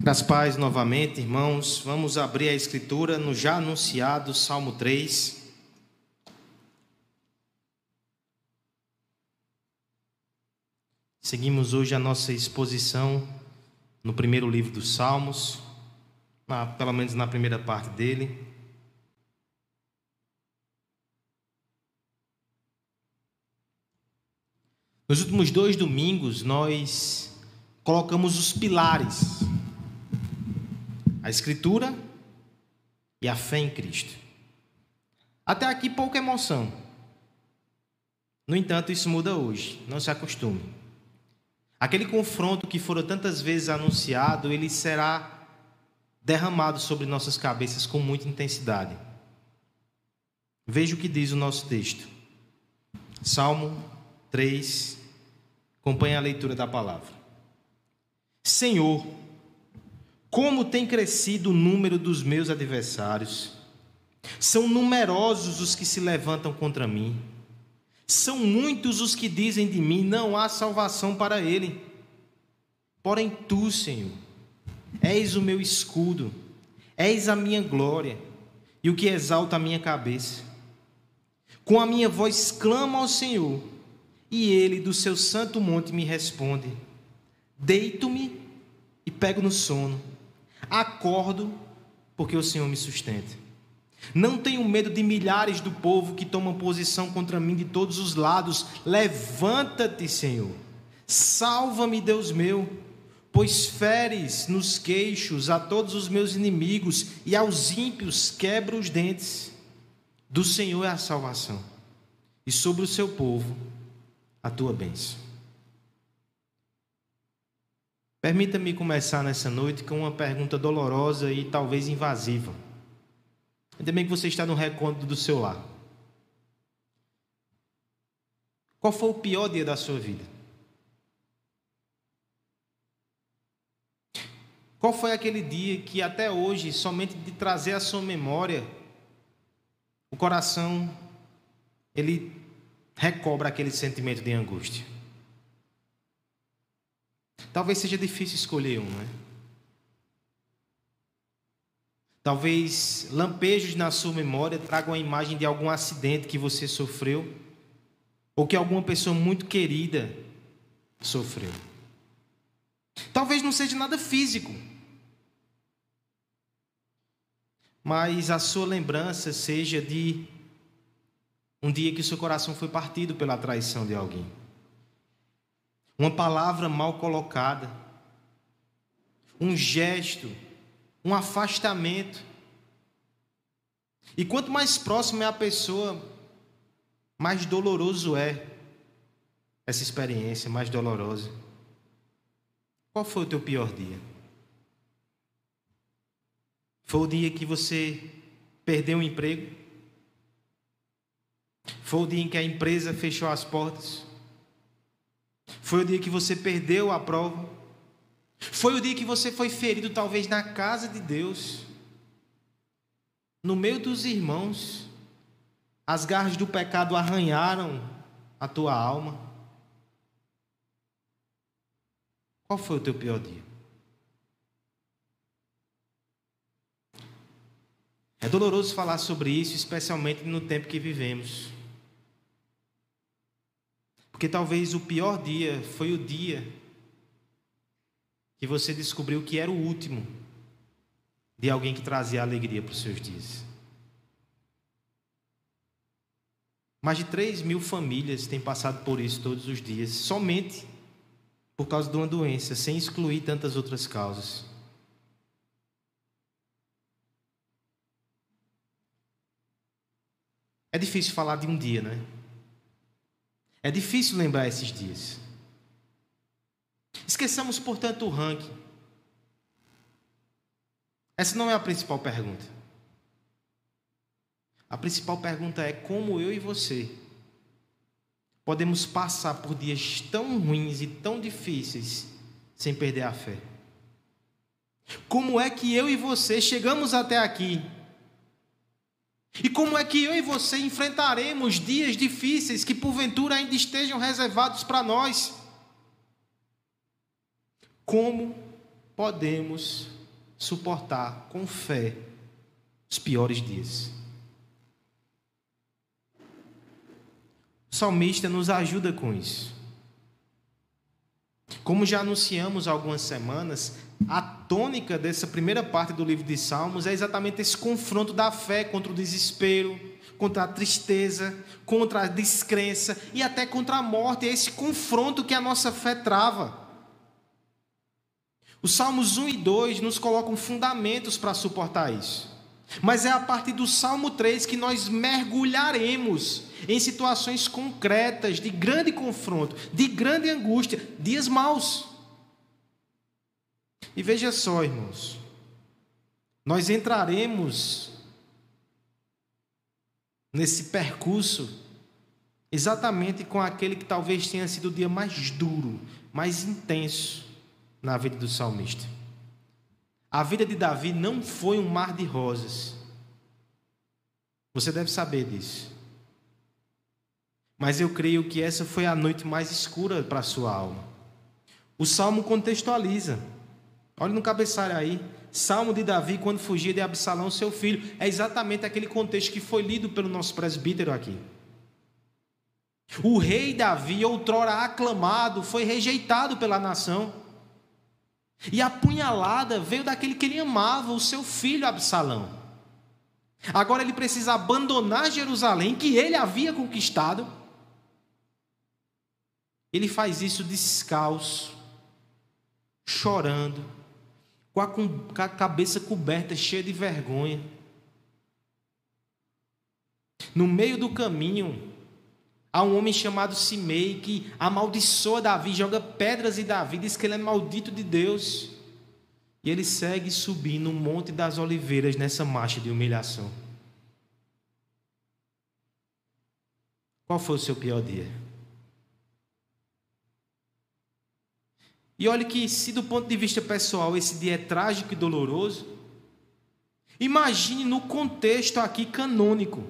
Das paz novamente, irmãos, vamos abrir a escritura no já anunciado Salmo 3. Seguimos hoje a nossa exposição no primeiro livro dos Salmos, na, pelo menos na primeira parte dele. Nos últimos dois domingos, nós colocamos os pilares a Escritura e a fé em Cristo. Até aqui pouca emoção. No entanto, isso muda hoje, não se acostume. Aquele confronto que fora tantas vezes anunciado, ele será derramado sobre nossas cabeças com muita intensidade. Veja o que diz o nosso texto. Salmo 3, acompanhe a leitura da palavra. Senhor, como tem crescido o número dos meus adversários. São numerosos os que se levantam contra mim. São muitos os que dizem de mim: não há salvação para ele. Porém, tu, Senhor, és o meu escudo, és a minha glória e o que exalta a minha cabeça. Com a minha voz clamo ao Senhor, e ele do seu santo monte me responde. Deito-me e pego no sono Acordo, porque o Senhor me sustenta. Não tenho medo de milhares do povo que tomam posição contra mim de todos os lados. Levanta-te, Senhor. Salva-me, Deus meu, pois feres nos queixos a todos os meus inimigos e aos ímpios quebra os dentes. Do Senhor é a salvação, e sobre o seu povo a tua bênção. Permita-me começar nessa noite com uma pergunta dolorosa e talvez invasiva. Ainda bem que você está no recôndito do seu lar. Qual foi o pior dia da sua vida? Qual foi aquele dia que até hoje, somente de trazer à sua memória, o coração ele recobra aquele sentimento de angústia? Talvez seja difícil escolher um, né? Talvez lampejos na sua memória tragam a imagem de algum acidente que você sofreu, ou que alguma pessoa muito querida sofreu. Talvez não seja nada físico, mas a sua lembrança seja de um dia que o seu coração foi partido pela traição de alguém uma palavra mal colocada, um gesto, um afastamento. E quanto mais próximo é a pessoa, mais doloroso é essa experiência, mais dolorosa. Qual foi o teu pior dia? Foi o dia que você perdeu o emprego? Foi o dia em que a empresa fechou as portas? Foi o dia que você perdeu a prova. Foi o dia que você foi ferido, talvez na casa de Deus, no meio dos irmãos. As garras do pecado arranharam a tua alma. Qual foi o teu pior dia? É doloroso falar sobre isso, especialmente no tempo que vivemos. Porque talvez o pior dia foi o dia que você descobriu que era o último de alguém que trazia alegria para os seus dias. Mais de 3 mil famílias têm passado por isso todos os dias, somente por causa de uma doença, sem excluir tantas outras causas. É difícil falar de um dia, não é? Difícil lembrar esses dias. Esqueçamos, portanto, o ranking. Essa não é a principal pergunta. A principal pergunta é como eu e você podemos passar por dias tão ruins e tão difíceis sem perder a fé. Como é que eu e você chegamos até aqui e como é que eu e você enfrentaremos dias difíceis que porventura ainda estejam reservados para nós? Como podemos suportar com fé os piores dias. O salmista nos ajuda com isso. Como já anunciamos há algumas semanas, a tônica dessa primeira parte do livro de Salmos é exatamente esse confronto da fé contra o desespero, contra a tristeza, contra a descrença e até contra a morte. É esse confronto que a nossa fé trava. Os Salmos 1 e 2 nos colocam fundamentos para suportar isso. Mas é a partir do Salmo 3 que nós mergulharemos em situações concretas de grande confronto, de grande angústia, dias maus. E veja só, irmãos, nós entraremos nesse percurso exatamente com aquele que talvez tenha sido o dia mais duro, mais intenso na vida do salmista. A vida de Davi não foi um mar de rosas. Você deve saber disso. Mas eu creio que essa foi a noite mais escura para a sua alma. O salmo contextualiza. Olha no cabeçalho aí. Salmo de Davi quando fugia de Absalão, seu filho. É exatamente aquele contexto que foi lido pelo nosso presbítero aqui. O rei Davi, outrora aclamado, foi rejeitado pela nação. E a punhalada veio daquele que ele amava, o seu filho Absalão. Agora ele precisa abandonar Jerusalém, que ele havia conquistado. Ele faz isso descalço, chorando, com a, com a cabeça coberta, cheia de vergonha. No meio do caminho, Há um homem chamado Simei que amaldiçoa Davi, joga pedras em Davi, diz que ele é maldito de Deus. E ele segue subindo o Monte das Oliveiras nessa marcha de humilhação. Qual foi o seu pior dia? E olhe que, se do ponto de vista pessoal esse dia é trágico e doloroso, imagine no contexto aqui canônico.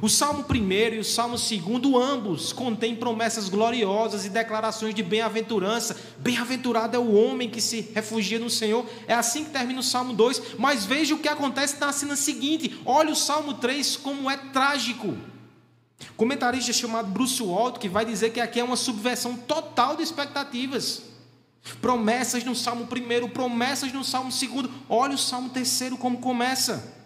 O Salmo 1 e o Salmo 2, ambos contêm promessas gloriosas e declarações de bem-aventurança. Bem-aventurado é o homem que se refugia no Senhor. É assim que termina o Salmo 2. Mas veja o que acontece na cena seguinte. Olha o Salmo 3 como é trágico. Comentarista chamado Bruce Walton que vai dizer que aqui é uma subversão total de expectativas. Promessas no Salmo 1, promessas no Salmo 2. Olha o Salmo 3 como começa.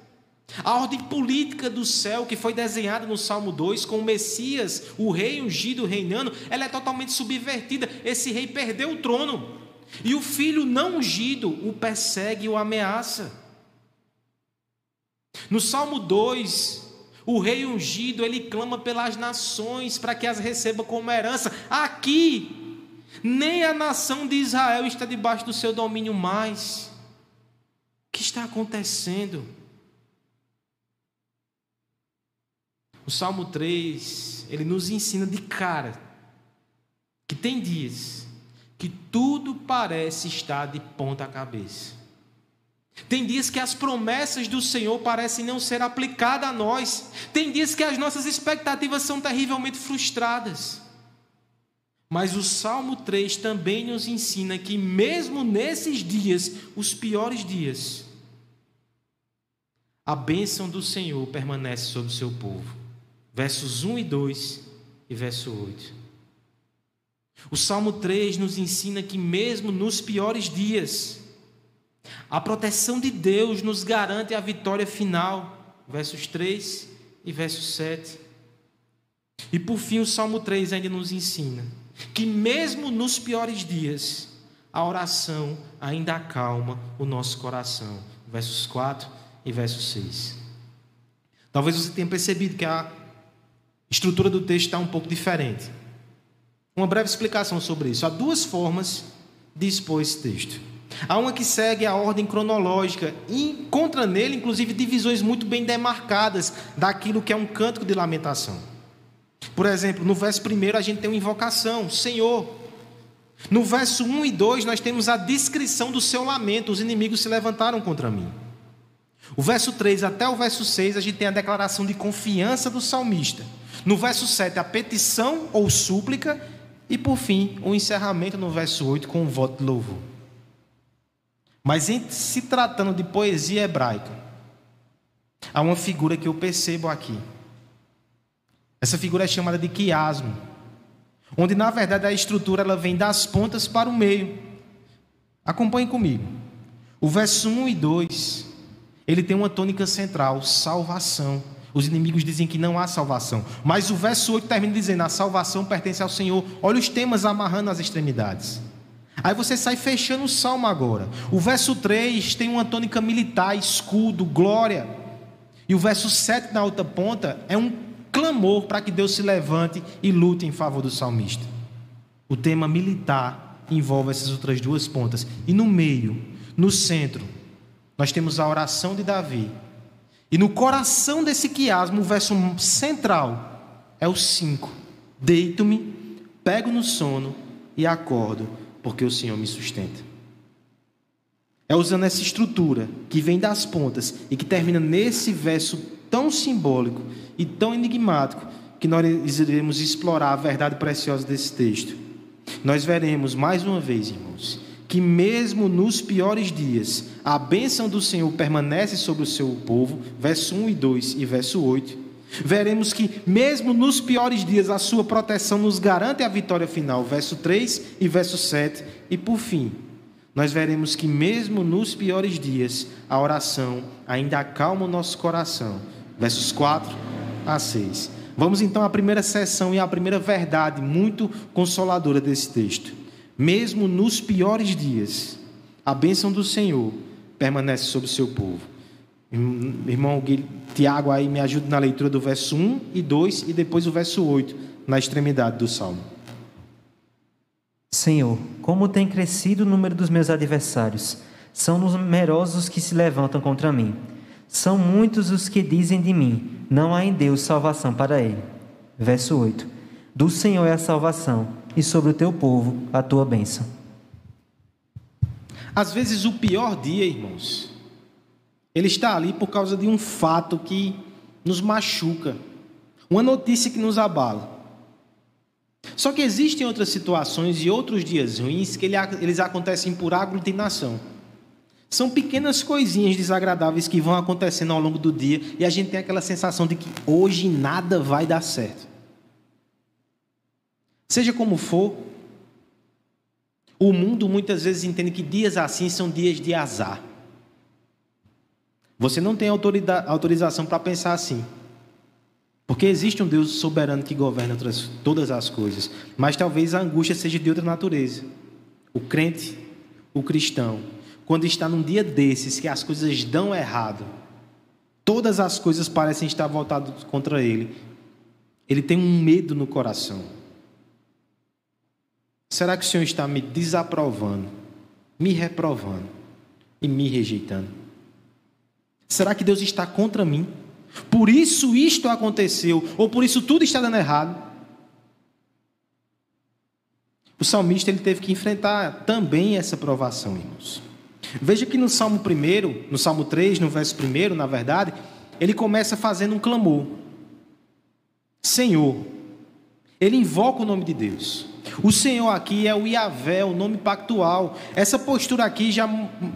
A ordem política do céu que foi desenhada no Salmo 2 com o Messias, o rei ungido reinando, ela é totalmente subvertida. Esse rei perdeu o trono. E o filho não ungido o persegue e o ameaça. No Salmo 2, o rei ungido, ele clama pelas nações para que as receba como herança. Aqui, nem a nação de Israel está debaixo do seu domínio mais. O que está acontecendo? O Salmo 3, ele nos ensina de cara que tem dias que tudo parece estar de ponta cabeça. Tem dias que as promessas do Senhor parecem não ser aplicadas a nós. Tem dias que as nossas expectativas são terrivelmente frustradas. Mas o Salmo 3 também nos ensina que, mesmo nesses dias, os piores dias, a bênção do Senhor permanece sobre o seu povo versos 1 e 2 e verso 8. O Salmo 3 nos ensina que, mesmo nos piores dias, a proteção de Deus nos garante a vitória final, versos 3 e verso 7. E por fim, o Salmo 3 ainda nos ensina que, mesmo nos piores dias, a oração ainda acalma o nosso coração, versos 4 e verso 6. Talvez você tenha percebido que a estrutura do texto está um pouco diferente. Uma breve explicação sobre isso. Há duas formas de expor esse texto. Há uma que segue a ordem cronológica e encontra nele, inclusive, divisões muito bem demarcadas daquilo que é um cântico de lamentação. Por exemplo, no verso 1 a gente tem uma invocação, Senhor. No verso 1 e 2 nós temos a descrição do seu lamento, os inimigos se levantaram contra mim. O verso 3 até o verso 6 a gente tem a declaração de confiança do salmista. No verso 7, a petição ou súplica. E por fim, o encerramento no verso 8 com um voto de louvor. Mas em se tratando de poesia hebraica, há uma figura que eu percebo aqui. Essa figura é chamada de quiasmo, onde na verdade a estrutura ela vem das pontas para o meio. Acompanhe comigo. O verso 1 e 2, ele tem uma tônica central, salvação. Os inimigos dizem que não há salvação. Mas o verso 8 termina dizendo: a salvação pertence ao Senhor. Olha os temas amarrando as extremidades. Aí você sai fechando o salmo agora. O verso 3 tem uma tônica militar, escudo, glória. E o verso 7 na outra ponta é um clamor para que Deus se levante e lute em favor do salmista. O tema militar envolve essas outras duas pontas. E no meio, no centro, nós temos a oração de Davi. E no coração desse quiasmo, o verso central é o 5. Deito-me, pego no sono e acordo, porque o Senhor me sustenta. É usando essa estrutura que vem das pontas e que termina nesse verso tão simbólico e tão enigmático que nós iremos explorar a verdade preciosa desse texto. Nós veremos mais uma vez, irmãos, que mesmo nos piores dias, a bênção do Senhor permanece sobre o seu povo, verso 1 e 2 e verso 8. Veremos que, mesmo nos piores dias, a sua proteção nos garante a vitória final, verso 3 e verso 7. E por fim, nós veremos que, mesmo nos piores dias, a oração ainda acalma o nosso coração, versos 4 a 6. Vamos então à primeira sessão e à primeira verdade muito consoladora desse texto. Mesmo nos piores dias, a bênção do Senhor permanece sobre o seu povo. Irmão Tiago aí me ajuda na leitura do verso 1 e 2 e depois o verso 8, na extremidade do salmo. Senhor, como tem crescido o número dos meus adversários, são numerosos que se levantam contra mim. São muitos os que dizem de mim: não há em Deus salvação para ele. Verso 8: Do Senhor é a salvação, e sobre o teu povo a tua bênção. Às vezes o pior dia, irmãos, ele está ali por causa de um fato que nos machuca, uma notícia que nos abala. Só que existem outras situações e outros dias ruins que eles acontecem por aglutinação. São pequenas coisinhas desagradáveis que vão acontecendo ao longo do dia e a gente tem aquela sensação de que hoje nada vai dar certo. Seja como for, o mundo muitas vezes entende que dias assim são dias de azar. Você não tem autorização para pensar assim. Porque existe um Deus soberano que governa outras, todas as coisas. Mas talvez a angústia seja de outra natureza. O crente, o cristão, quando está num dia desses que as coisas dão errado, todas as coisas parecem estar voltadas contra ele, ele tem um medo no coração. Será que o Senhor está me desaprovando, me reprovando e me rejeitando? Será que Deus está contra mim? Por isso isto aconteceu, ou por isso tudo está dando errado? O salmista ele teve que enfrentar também essa provação, irmãos. Veja que no Salmo 1, no Salmo 3, no verso 1, na verdade, ele começa fazendo um clamor. Senhor. Ele invoca o nome de Deus. O Senhor aqui é o Iavé, o nome pactual. Essa postura aqui já,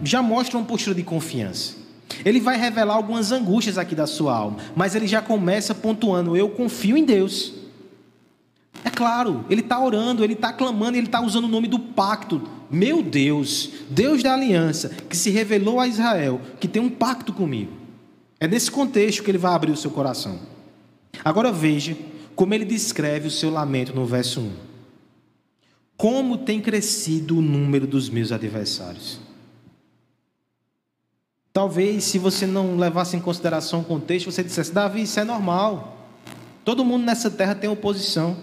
já mostra uma postura de confiança. Ele vai revelar algumas angústias aqui da sua alma, mas ele já começa pontuando: Eu confio em Deus. É claro, ele está orando, ele está clamando, ele está usando o nome do pacto. Meu Deus, Deus da aliança, que se revelou a Israel, que tem um pacto comigo. É nesse contexto que ele vai abrir o seu coração. Agora veja como ele descreve o seu lamento no verso 1. Como tem crescido o número dos meus adversários. Talvez, se você não levasse em consideração o contexto, você dissesse: Davi, isso é normal. Todo mundo nessa terra tem oposição.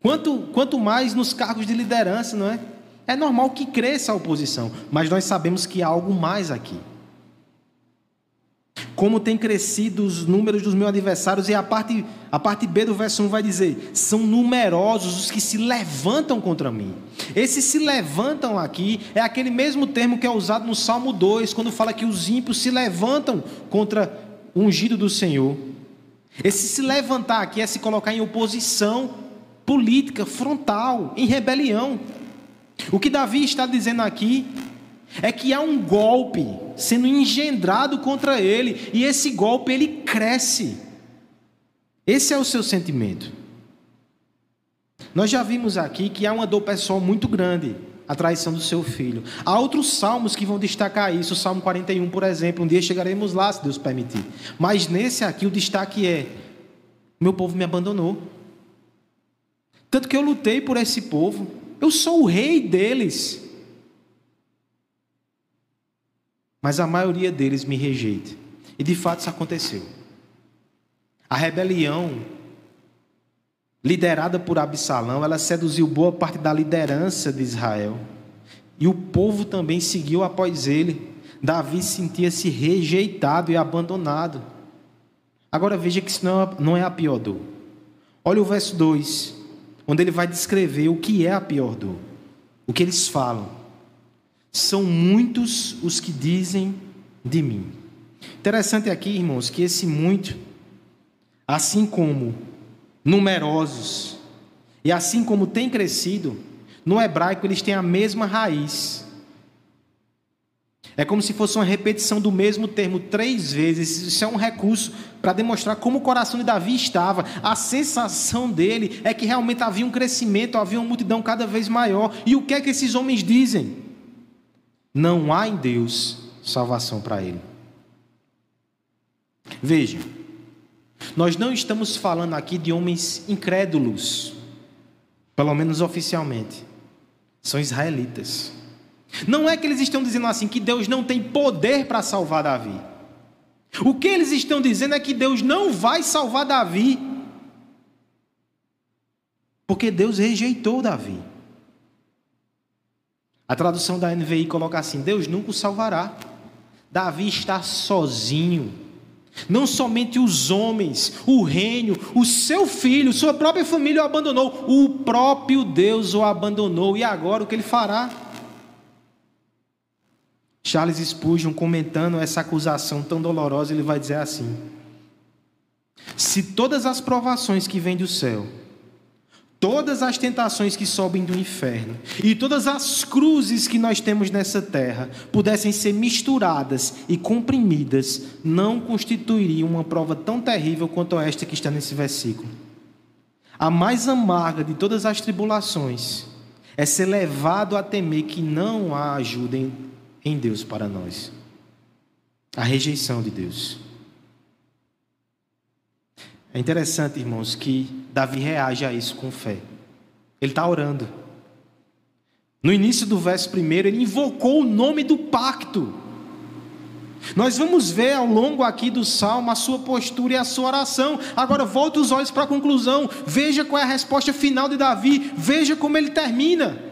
Quanto, quanto mais nos cargos de liderança, não é? É normal que cresça a oposição, mas nós sabemos que há algo mais aqui. Como tem crescido os números dos meus adversários, e a parte, a parte B do verso 1 vai dizer: são numerosos os que se levantam contra mim. Esses se levantam aqui é aquele mesmo termo que é usado no Salmo 2, quando fala que os ímpios se levantam contra o ungido do Senhor. Esse se levantar aqui é se colocar em oposição política frontal, em rebelião. O que Davi está dizendo aqui é que há um golpe sendo engendrado contra ele e esse golpe ele cresce. Esse é o seu sentimento. Nós já vimos aqui que há uma dor pessoal muito grande, a traição do seu filho. Há outros salmos que vão destacar isso, o Salmo 41, por exemplo. Um dia chegaremos lá, se Deus permitir. Mas nesse aqui o destaque é: meu povo me abandonou. Tanto que eu lutei por esse povo, eu sou o rei deles. Mas a maioria deles me rejeita. E de fato isso aconteceu. A rebelião, liderada por Absalão, ela seduziu boa parte da liderança de Israel. E o povo também seguiu após ele. Davi sentia-se rejeitado e abandonado. Agora veja que isso não é a pior dor. Olha o verso 2, onde ele vai descrever o que é a pior dor. O que eles falam. São muitos os que dizem de mim. Interessante aqui, irmãos, que esse muito assim como numerosos e assim como tem crescido, no hebraico eles têm a mesma raiz. É como se fosse uma repetição do mesmo termo três vezes. Isso é um recurso para demonstrar como o coração de Davi estava. A sensação dele é que realmente havia um crescimento, havia uma multidão cada vez maior. E o que é que esses homens dizem? Não há em Deus salvação para ele. Veja, nós não estamos falando aqui de homens incrédulos, pelo menos oficialmente. São israelitas. Não é que eles estão dizendo assim que Deus não tem poder para salvar Davi. O que eles estão dizendo é que Deus não vai salvar Davi. Porque Deus rejeitou Davi. A tradução da NVI coloca assim: Deus nunca o salvará. Davi está sozinho. Não somente os homens, o reino, o seu filho, sua própria família o abandonou, o próprio Deus o abandonou. E agora o que ele fará? Charles Spurgeon, comentando essa acusação tão dolorosa, ele vai dizer assim: Se todas as provações que vêm do céu todas as tentações que sobem do inferno e todas as cruzes que nós temos nessa terra pudessem ser misturadas e comprimidas, não constituiriam uma prova tão terrível quanto esta que está nesse versículo. A mais amarga de todas as tribulações é ser levado a temer que não há ajuda em Deus para nós. A rejeição de Deus. É interessante, irmãos, que Davi reage a isso com fé. Ele está orando. No início do verso primeiro, ele invocou o nome do pacto. Nós vamos ver ao longo aqui do salmo a sua postura e a sua oração. Agora volta os olhos para a conclusão. Veja qual é a resposta final de Davi. Veja como ele termina.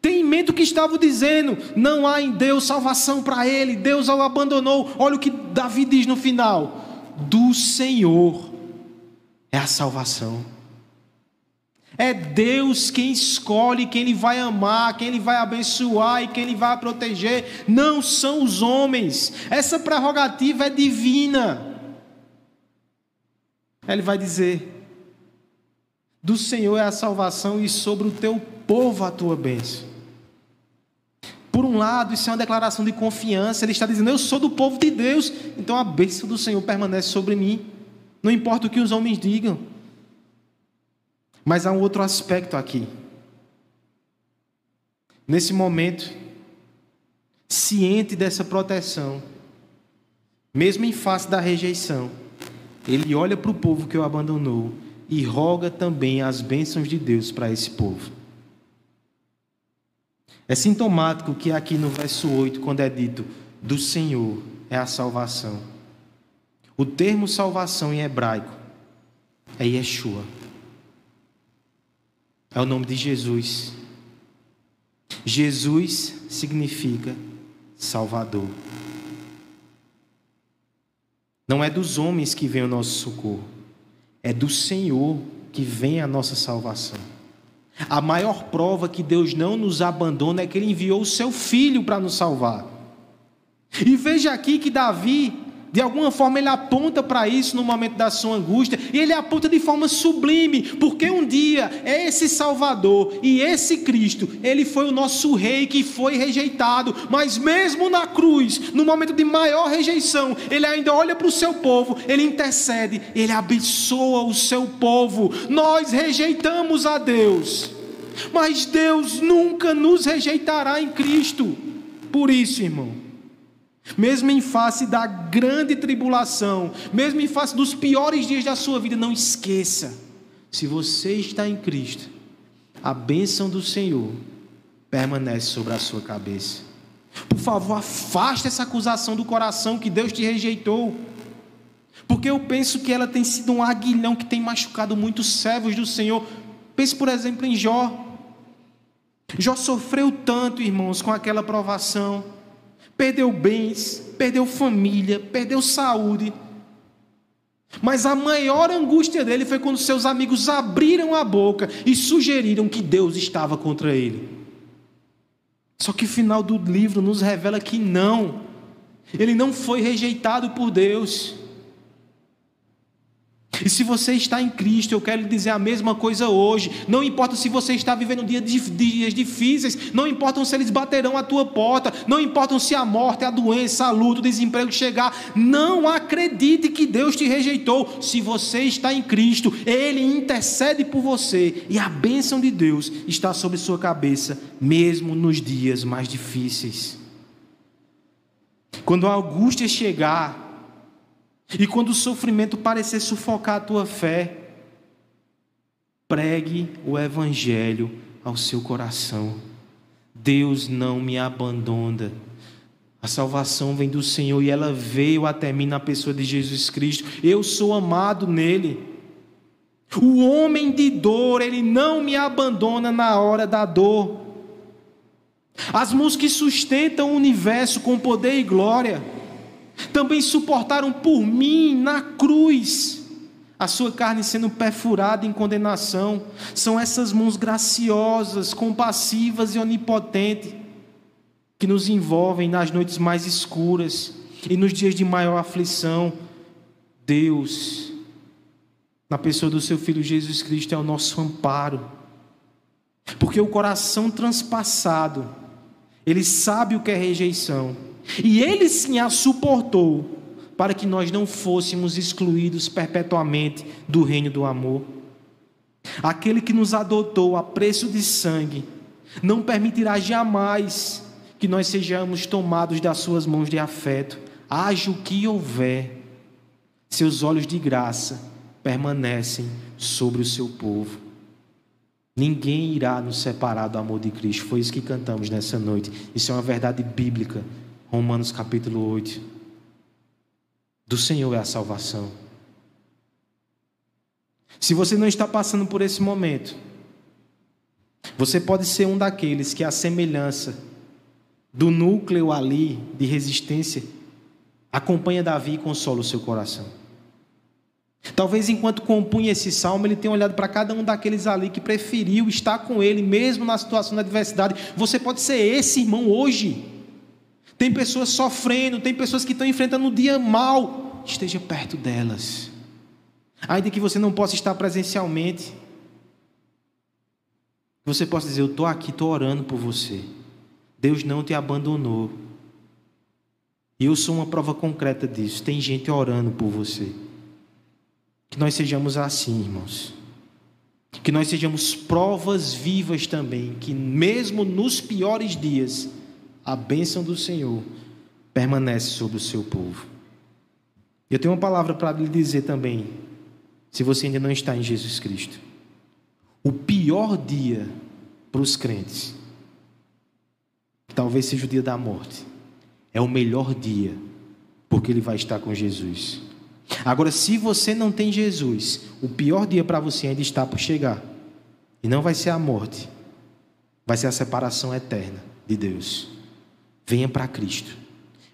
Tem em mente o que estava dizendo. Não há em Deus salvação para ele. Deus o abandonou. Olha o que Davi diz no final do Senhor é a salvação. É Deus quem escolhe quem Ele vai amar, quem Ele vai abençoar e quem Ele vai proteger. Não são os homens. Essa prerrogativa é divina. Ele vai dizer: Do Senhor é a salvação e sobre o teu povo a tua bênção. Por um lado, isso é uma declaração de confiança. Ele está dizendo: Eu sou do povo de Deus, então a bênção do Senhor permanece sobre mim. Não importa o que os homens digam. Mas há um outro aspecto aqui. Nesse momento, ciente dessa proteção, mesmo em face da rejeição, ele olha para o povo que o abandonou e roga também as bênçãos de Deus para esse povo. É sintomático que aqui no verso 8, quando é dito do Senhor é a salvação. O termo salvação em hebraico é Yeshua. É o nome de Jesus. Jesus significa Salvador. Não é dos homens que vem o nosso socorro, é do Senhor que vem a nossa salvação. A maior prova que Deus não nos abandona é que Ele enviou o seu filho para nos salvar. E veja aqui que Davi De alguma forma ele aponta para isso no momento da sua angústia, e ele aponta de forma sublime, porque um dia esse Salvador e esse Cristo, ele foi o nosso rei que foi rejeitado, mas mesmo na cruz, no momento de maior rejeição, ele ainda olha para o seu povo, ele intercede, ele abençoa o seu povo. Nós rejeitamos a Deus, mas Deus nunca nos rejeitará em Cristo. Por isso, irmão, mesmo em face da grande tribulação, mesmo em face dos piores dias da sua vida, não esqueça: se você está em Cristo, a bênção do Senhor permanece sobre a sua cabeça. Por favor, afaste essa acusação do coração que Deus te rejeitou. Porque eu penso que ela tem sido um aguilhão que tem machucado muitos servos do Senhor. Pense, por exemplo, em Jó. Jó sofreu tanto, irmãos, com aquela provação perdeu bens, perdeu família, perdeu saúde. Mas a maior angústia dele foi quando seus amigos abriram a boca e sugeriram que Deus estava contra ele. Só que o final do livro nos revela que não, ele não foi rejeitado por Deus. E se você está em Cristo, eu quero lhe dizer a mesma coisa hoje. Não importa se você está vivendo dias difíceis, não importa se eles baterão a tua porta, não importa se a morte, a doença, a luta, o desemprego chegar. Não acredite que Deus te rejeitou. Se você está em Cristo, Ele intercede por você e a bênção de Deus está sobre sua cabeça, mesmo nos dias mais difíceis. Quando a angústia chegar, e quando o sofrimento parecer sufocar a tua fé, pregue o Evangelho ao seu coração. Deus não me abandona. A salvação vem do Senhor e ela veio até mim na pessoa de Jesus Cristo. Eu sou amado nele. O homem de dor, ele não me abandona na hora da dor. As mãos que sustentam o universo com poder e glória também suportaram por mim na cruz a sua carne sendo perfurada em condenação. São essas mãos graciosas, compassivas e onipotentes que nos envolvem nas noites mais escuras e nos dias de maior aflição. Deus, na pessoa do seu Filho Jesus Cristo, é o nosso amparo. Porque o coração transpassado, ele sabe o que é rejeição e ele sim a suportou para que nós não fôssemos excluídos perpetuamente do reino do amor. Aquele que nos adotou a preço de sangue não permitirá jamais que nós sejamos tomados das suas mãos de afeto. Haja o que houver, seus olhos de graça permanecem sobre o seu povo. Ninguém irá nos separar do amor de Cristo. Foi isso que cantamos nessa noite. Isso é uma verdade bíblica Romanos capítulo 8. Do Senhor é a salvação. Se você não está passando por esse momento, você pode ser um daqueles que a semelhança do núcleo ali de resistência acompanha Davi e consola o seu coração. Talvez enquanto compunha esse salmo, ele tenha olhado para cada um daqueles ali que preferiu estar com ele, mesmo na situação da adversidade. Você pode ser esse irmão hoje. Tem pessoas sofrendo, tem pessoas que estão enfrentando um dia mal. Esteja perto delas. Ainda que você não possa estar presencialmente, você possa dizer: Eu estou aqui, estou orando por você. Deus não te abandonou. E eu sou uma prova concreta disso. Tem gente orando por você. Que nós sejamos assim, irmãos. Que nós sejamos provas vivas também. Que mesmo nos piores dias, a bênção do Senhor permanece sobre o seu povo. Eu tenho uma palavra para lhe dizer também, se você ainda não está em Jesus Cristo. O pior dia para os crentes, talvez seja o dia da morte, é o melhor dia, porque ele vai estar com Jesus. Agora, se você não tem Jesus, o pior dia para você ainda está por chegar. E não vai ser a morte, vai ser a separação eterna de Deus. Venha para Cristo.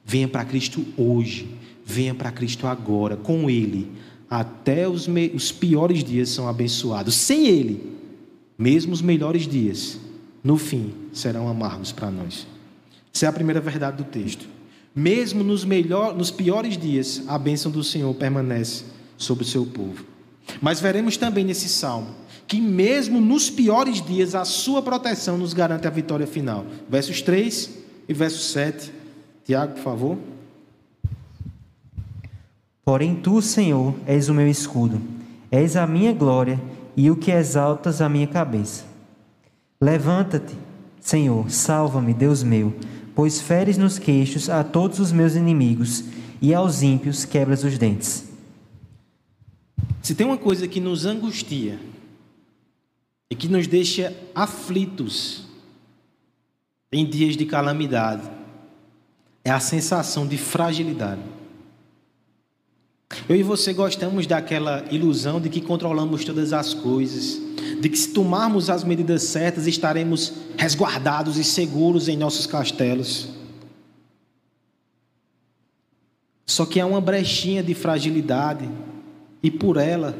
Venha para Cristo hoje. Venha para Cristo agora. Com Ele, até os, me... os piores dias são abençoados. Sem Ele, mesmo os melhores dias, no fim, serão amargos para nós. Essa é a primeira verdade do texto. Mesmo nos, melhor, nos piores dias, a bênção do Senhor permanece sobre o seu povo. Mas veremos também nesse salmo que, mesmo nos piores dias, a sua proteção nos garante a vitória final. Versos 3 e verso 7. Tiago, por favor. Porém, tu, Senhor, és o meu escudo, és a minha glória e o que exaltas a minha cabeça. Levanta-te, Senhor, salva-me, Deus meu, pois feres nos queixos a todos os meus inimigos e aos ímpios quebras os dentes. Se tem uma coisa que nos angustia e que nos deixa aflitos em dias de calamidade, é a sensação de fragilidade. Eu e você gostamos daquela ilusão de que controlamos todas as coisas, de que se tomarmos as medidas certas estaremos resguardados e seguros em nossos castelos. Só que há uma brechinha de fragilidade e por ela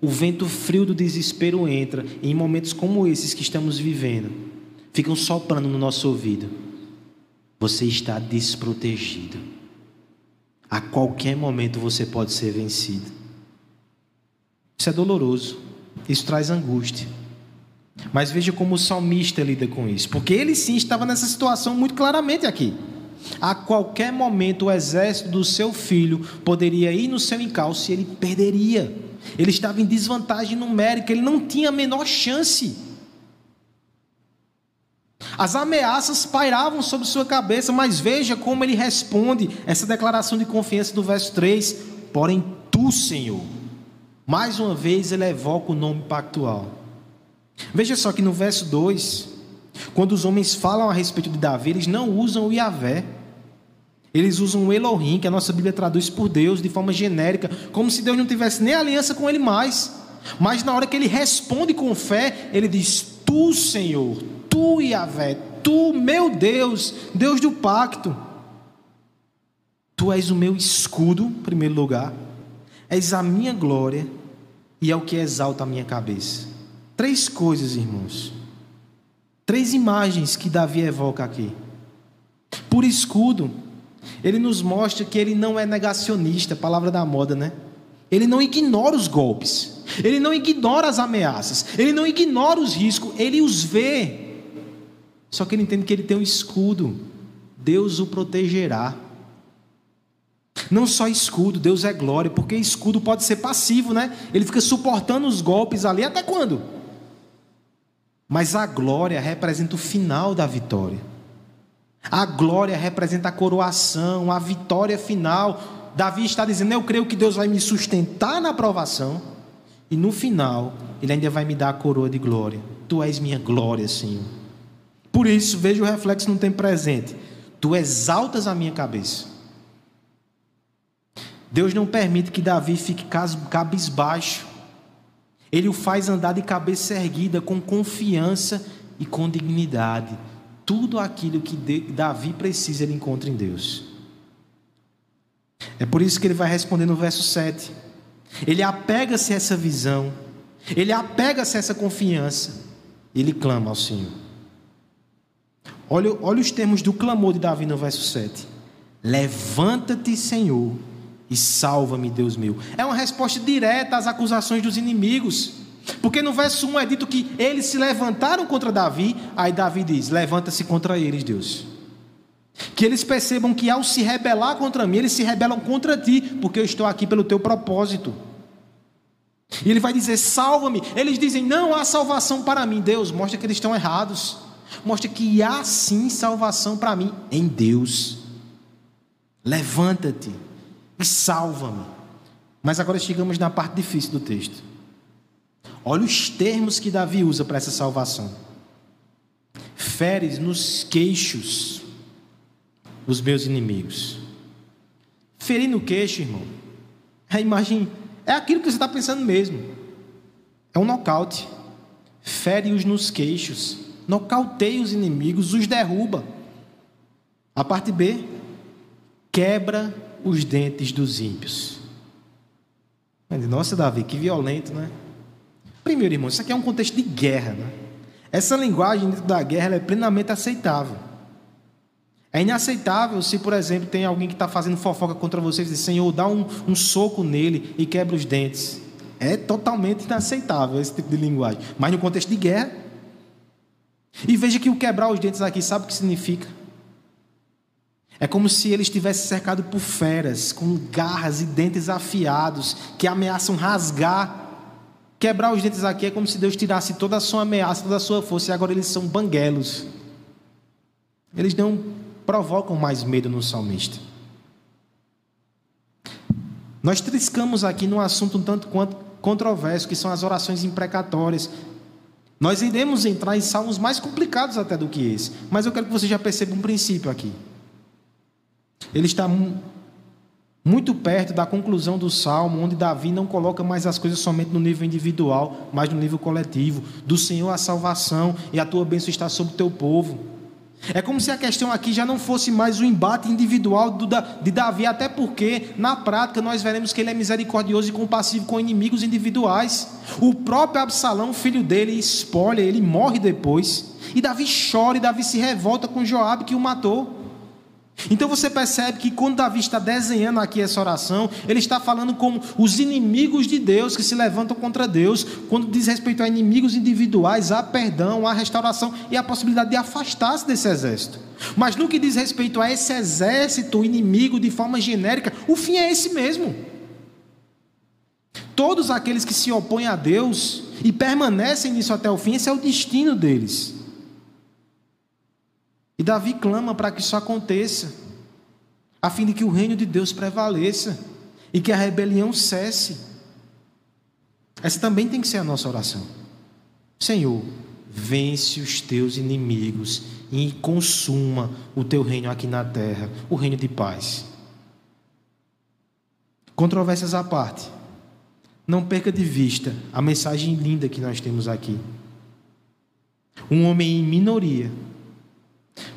o vento frio do desespero entra em momentos como esses que estamos vivendo, ficam soprando no nosso ouvido. Você está desprotegido. A qualquer momento você pode ser vencido. Isso é doloroso, isso traz angústia. Mas veja como o salmista lida com isso, porque ele sim estava nessa situação muito claramente aqui. A qualquer momento o exército do seu filho poderia ir no seu encalço e ele perderia. Ele estava em desvantagem numérica, ele não tinha a menor chance. As ameaças pairavam sobre sua cabeça, mas veja como ele responde essa declaração de confiança do verso 3: Porém, tu, Senhor. Mais uma vez ele evoca o nome pactual. Veja só que no verso 2, quando os homens falam a respeito de Davi, eles não usam o Yahvé. Eles usam o Elohim, que a nossa Bíblia traduz por Deus de forma genérica, como se Deus não tivesse nem aliança com ele mais. Mas na hora que ele responde com fé, ele diz: Tu, Senhor, Tu, Yahvé, Tu, meu Deus, Deus do pacto. Tu és o meu escudo, em primeiro lugar, és a minha glória e é o que exalta a minha cabeça. Três coisas, irmãos. Três imagens que Davi evoca aqui. Por escudo, ele nos mostra que ele não é negacionista, palavra da moda, né? Ele não ignora os golpes, ele não ignora as ameaças, ele não ignora os riscos, ele os vê. Só que ele entende que ele tem um escudo. Deus o protegerá. Não só escudo, Deus é glória, porque escudo pode ser passivo, né? Ele fica suportando os golpes ali até quando? Mas a glória representa o final da vitória. A glória representa a coroação, a vitória final. Davi está dizendo: Eu creio que Deus vai me sustentar na provação, e no final, Ele ainda vai me dar a coroa de glória. Tu és minha glória, Senhor. Por isso, veja o reflexo no tempo presente. Tu exaltas a minha cabeça. Deus não permite que Davi fique cabisbaixo. Ele o faz andar de cabeça erguida, com confiança e com dignidade. Tudo aquilo que Davi precisa, ele encontra em Deus. É por isso que ele vai responder no verso 7. Ele apega-se a essa visão, ele apega-se a essa confiança, ele clama ao Senhor. Olha, olha os termos do clamor de Davi no verso 7. Levanta-te, Senhor, e salva-me, Deus meu. É uma resposta direta às acusações dos inimigos. Porque no verso 1 é dito que eles se levantaram contra Davi, aí Davi diz: Levanta-se contra eles, Deus. Que eles percebam que ao se rebelar contra mim, eles se rebelam contra ti, porque eu estou aqui pelo teu propósito. E ele vai dizer: Salva-me. Eles dizem: Não há salvação para mim. Deus mostra que eles estão errados mostra que há sim salvação para mim em Deus. Levanta-te e salva-me. Mas agora chegamos na parte difícil do texto. Olha os termos que Davi usa para essa salvação. Feres nos queixos os meus inimigos. Ferir no queixo, irmão. É a imagem, é aquilo que você está pensando mesmo. É um nocaute. Fere-os nos queixos nocauteia os inimigos, os derruba. A parte B, quebra os dentes dos ímpios. Nossa, Davi, que violento, né? Primeiro, irmão, isso aqui é um contexto de guerra, né? Essa linguagem da guerra é plenamente aceitável. É inaceitável se, por exemplo, tem alguém que está fazendo fofoca contra você e diz, Senhor, dá um, um soco nele e quebra os dentes. É totalmente inaceitável esse tipo de linguagem. Mas no contexto de guerra. E veja que o quebrar os dentes aqui, sabe o que significa? É como se ele estivesse cercado por feras, com garras e dentes afiados, que ameaçam rasgar. Quebrar os dentes aqui é como se Deus tirasse toda a sua ameaça, toda a sua força, e agora eles são banguelos. Eles não provocam mais medo no salmista. Nós triscamos aqui num assunto um tanto quanto controverso, que são as orações imprecatórias. Nós iremos entrar em salmos mais complicados até do que esse, mas eu quero que você já perceba um princípio aqui. Ele está muito perto da conclusão do salmo, onde Davi não coloca mais as coisas somente no nível individual, mas no nível coletivo. Do Senhor a salvação e a tua bênção está sobre o teu povo. É como se a questão aqui já não fosse mais o embate individual de Davi, até porque, na prática, nós veremos que ele é misericordioso e compassivo com inimigos individuais. O próprio Absalão, filho dele, espolha, ele morre depois. E Davi chora e Davi se revolta com Joabe que o matou. Então você percebe que quando Davi está desenhando aqui essa oração, ele está falando com os inimigos de Deus que se levantam contra Deus. Quando diz respeito a inimigos individuais, há perdão, há restauração e a possibilidade de afastar-se desse exército. Mas no que diz respeito a esse exército inimigo de forma genérica, o fim é esse mesmo. Todos aqueles que se opõem a Deus e permanecem nisso até o fim, esse é o destino deles. E Davi clama para que isso aconteça, a fim de que o reino de Deus prevaleça e que a rebelião cesse. Essa também tem que ser a nossa oração. Senhor, vence os teus inimigos e consuma o teu reino aqui na terra, o reino de paz. Controvérsias à parte, não perca de vista a mensagem linda que nós temos aqui. Um homem em minoria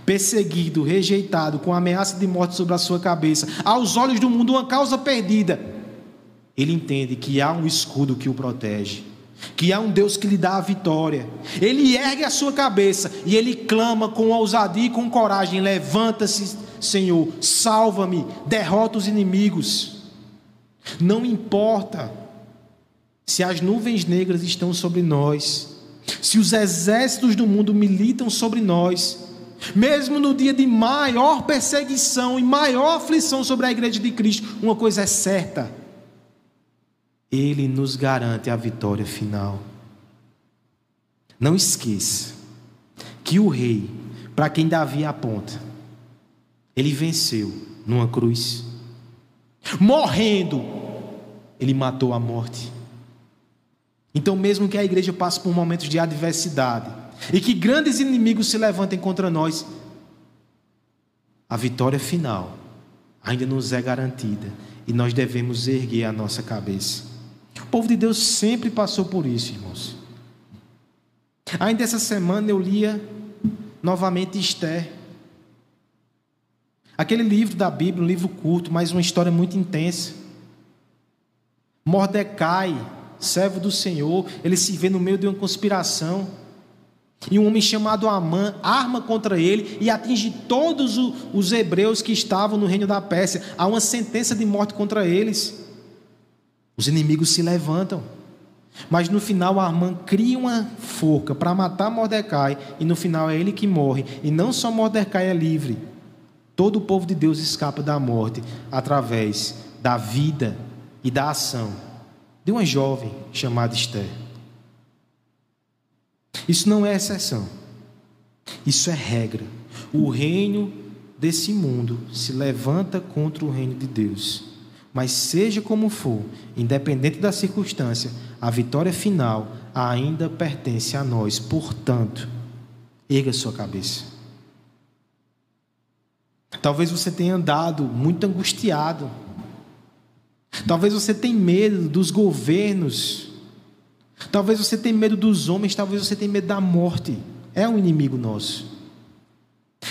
perseguido, rejeitado, com ameaça de morte sobre a sua cabeça, aos olhos do mundo, uma causa perdida, ele entende que há um escudo que o protege, que há um Deus que lhe dá a vitória. Ele ergue a sua cabeça e ele clama com ousadia e com coragem: Levanta-se, Senhor, salva-me, derrota os inimigos. Não importa se as nuvens negras estão sobre nós, se os exércitos do mundo militam sobre nós, mesmo no dia de maior perseguição e maior aflição sobre a igreja de Cristo, uma coisa é certa: Ele nos garante a vitória final. Não esqueça que o rei, para quem Davi aponta, ele venceu numa cruz. Morrendo, ele matou a morte. Então, mesmo que a igreja passe por momentos de adversidade, e que grandes inimigos se levantem contra nós, a vitória final ainda nos é garantida e nós devemos erguer a nossa cabeça. O povo de Deus sempre passou por isso, irmãos. Ainda essa semana eu lia novamente Esther. Aquele livro da Bíblia, um livro curto, mas uma história muito intensa. Mordecai, servo do Senhor, ele se vê no meio de uma conspiração. E um homem chamado Amã arma contra ele e atinge todos os hebreus que estavam no reino da Pérsia. Há uma sentença de morte contra eles. Os inimigos se levantam. Mas no final, Amã cria uma forca para matar Mordecai. E no final é ele que morre. E não só Mordecai é livre. Todo o povo de Deus escapa da morte através da vida e da ação de uma jovem chamada Esther. Isso não é exceção. Isso é regra. O reino desse mundo se levanta contra o reino de Deus. Mas seja como for, independente da circunstância, a vitória final ainda pertence a nós. Portanto, erga sua cabeça. Talvez você tenha andado muito angustiado. Talvez você tenha medo dos governos Talvez você tenha medo dos homens, talvez você tenha medo da morte. É um inimigo nosso.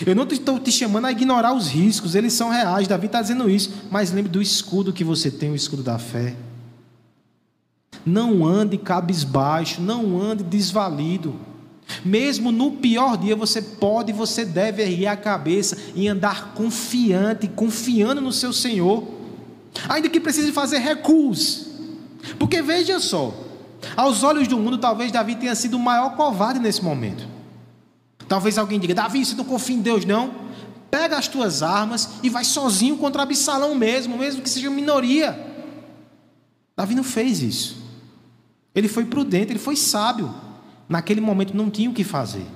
Eu não estou te chamando a ignorar os riscos, eles são reais. Davi está dizendo isso. Mas lembre do escudo que você tem, o escudo da fé. Não ande cabisbaixo, não ande desvalido. Mesmo no pior dia, você pode e você deve erguer a cabeça e andar confiante, confiando no seu Senhor, ainda que precise fazer recuos. Porque veja só, aos olhos do mundo, talvez Davi tenha sido o maior covarde nesse momento. Talvez alguém diga: Davi, você não confia em Deus, não? Pega as tuas armas e vai sozinho contra Absalão mesmo, mesmo que seja minoria. Davi não fez isso. Ele foi prudente, ele foi sábio. Naquele momento não tinha o que fazer.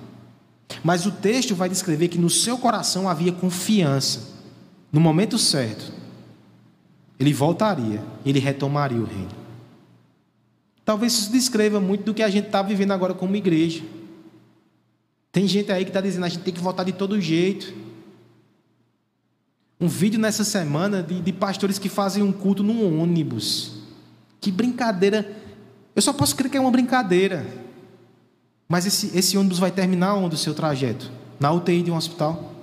Mas o texto vai descrever que no seu coração havia confiança. No momento certo, ele voltaria, ele retomaria o reino. Talvez isso descreva muito do que a gente está vivendo agora como igreja. Tem gente aí que está dizendo a gente tem que votar de todo jeito. Um vídeo nessa semana de, de pastores que fazem um culto num ônibus. Que brincadeira. Eu só posso crer que é uma brincadeira. Mas esse, esse ônibus vai terminar onde o seu trajeto? Na UTI de um hospital?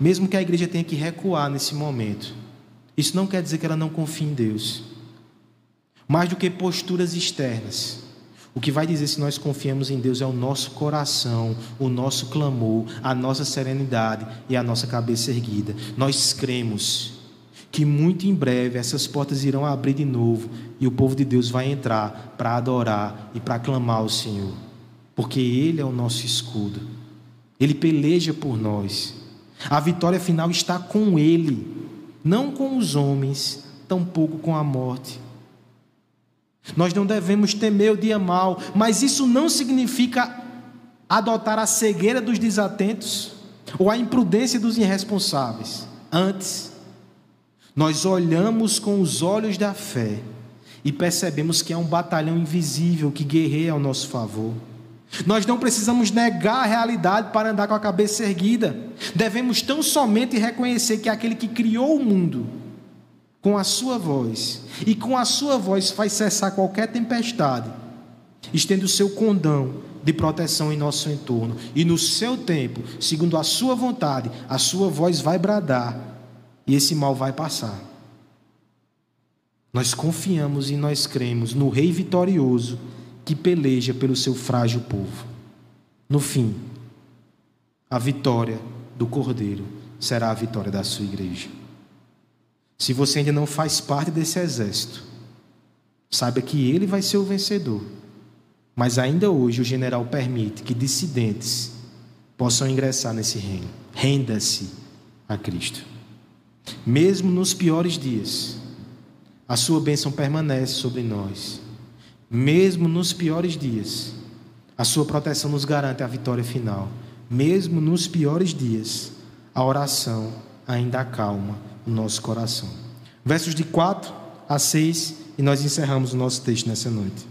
Mesmo que a igreja tenha que recuar nesse momento, isso não quer dizer que ela não confie em Deus. Mais do que posturas externas. O que vai dizer se nós confiamos em Deus é o nosso coração, o nosso clamor, a nossa serenidade e a nossa cabeça erguida. Nós cremos que muito em breve essas portas irão abrir de novo e o povo de Deus vai entrar para adorar e para clamar ao Senhor, porque Ele é o nosso escudo, Ele peleja por nós, a vitória final está com Ele, não com os homens, tampouco com a morte. Nós não devemos temer o dia mal, mas isso não significa adotar a cegueira dos desatentos ou a imprudência dos irresponsáveis. Antes, nós olhamos com os olhos da fé e percebemos que é um batalhão invisível que guerreia ao nosso favor. Nós não precisamos negar a realidade para andar com a cabeça erguida. Devemos tão somente reconhecer que aquele que criou o mundo com a sua voz, e com a sua voz faz cessar qualquer tempestade, estende o seu condão de proteção em nosso entorno, e no seu tempo, segundo a sua vontade, a sua voz vai bradar, e esse mal vai passar. Nós confiamos e nós cremos no Rei vitorioso que peleja pelo seu frágil povo. No fim, a vitória do Cordeiro será a vitória da sua igreja. Se você ainda não faz parte desse exército, saiba que ele vai ser o vencedor. Mas ainda hoje o general permite que dissidentes possam ingressar nesse reino. Renda-se a Cristo. Mesmo nos piores dias, a sua bênção permanece sobre nós. Mesmo nos piores dias, a sua proteção nos garante a vitória final. Mesmo nos piores dias, a oração ainda acalma o nosso coração. Versos de 4 a 6, e nós encerramos o nosso texto nessa noite.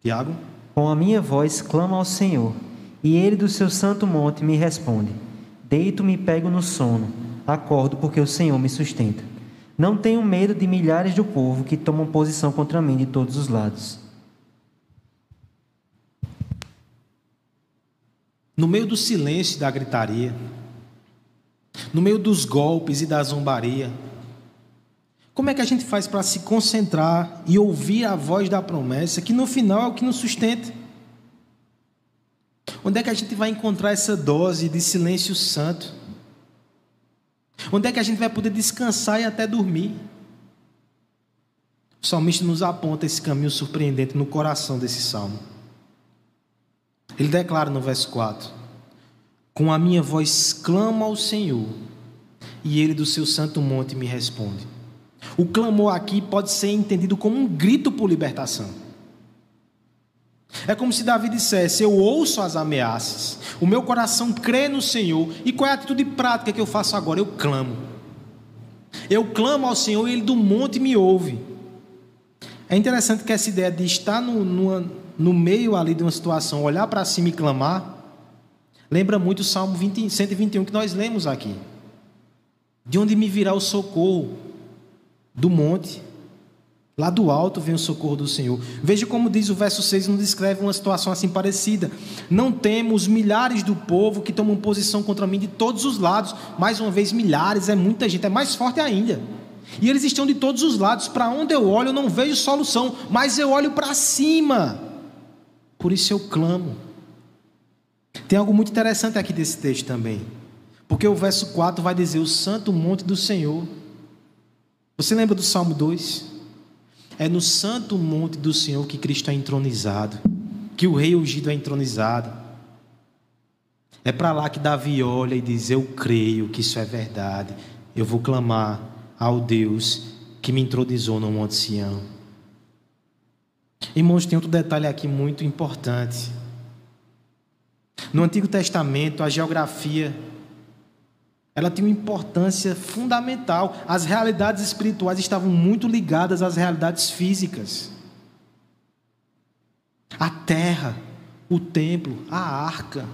Tiago? Com a minha voz clamo ao Senhor, e ele do seu santo monte me responde. Deito-me e pego no sono, acordo porque o Senhor me sustenta. Não tenho medo de milhares do povo que tomam posição contra mim de todos os lados. No meio do silêncio e da gritaria, no meio dos golpes e da zombaria. Como é que a gente faz para se concentrar e ouvir a voz da promessa, que no final é o que nos sustenta? Onde é que a gente vai encontrar essa dose de silêncio santo? Onde é que a gente vai poder descansar e até dormir? O salmista nos aponta esse caminho surpreendente no coração desse salmo. Ele declara no verso 4: com a minha voz clamo ao Senhor, e ele do seu santo monte me responde. O clamor aqui pode ser entendido como um grito por libertação. É como se Davi dissesse: Eu ouço as ameaças, o meu coração crê no Senhor, e qual é a atitude prática que eu faço agora? Eu clamo. Eu clamo ao Senhor e Ele do monte me ouve. É interessante que essa ideia de estar no, no, no meio ali de uma situação, olhar para cima e clamar, Lembra muito o Salmo 20, 121 que nós lemos aqui. De onde me virá o socorro? Do monte. Lá do alto vem o socorro do Senhor. Veja como diz o verso 6, nos descreve uma situação assim parecida. Não temos milhares do povo que tomam posição contra mim de todos os lados. Mais uma vez, milhares, é muita gente, é mais forte ainda. E eles estão de todos os lados. Para onde eu olho, eu não vejo solução, mas eu olho para cima. Por isso eu clamo. Tem algo muito interessante aqui desse texto também. Porque o verso 4 vai dizer: O santo monte do Senhor. Você lembra do Salmo 2? É no santo monte do Senhor que Cristo é entronizado, que o rei ungido é entronizado. É para lá que Davi olha e diz: Eu creio que isso é verdade. Eu vou clamar ao Deus que me introduzou no Monte Sião. Irmãos, tem outro detalhe aqui muito importante. No Antigo Testamento, a geografia ela tinha uma importância fundamental. As realidades espirituais estavam muito ligadas às realidades físicas. A terra, o templo, a arca.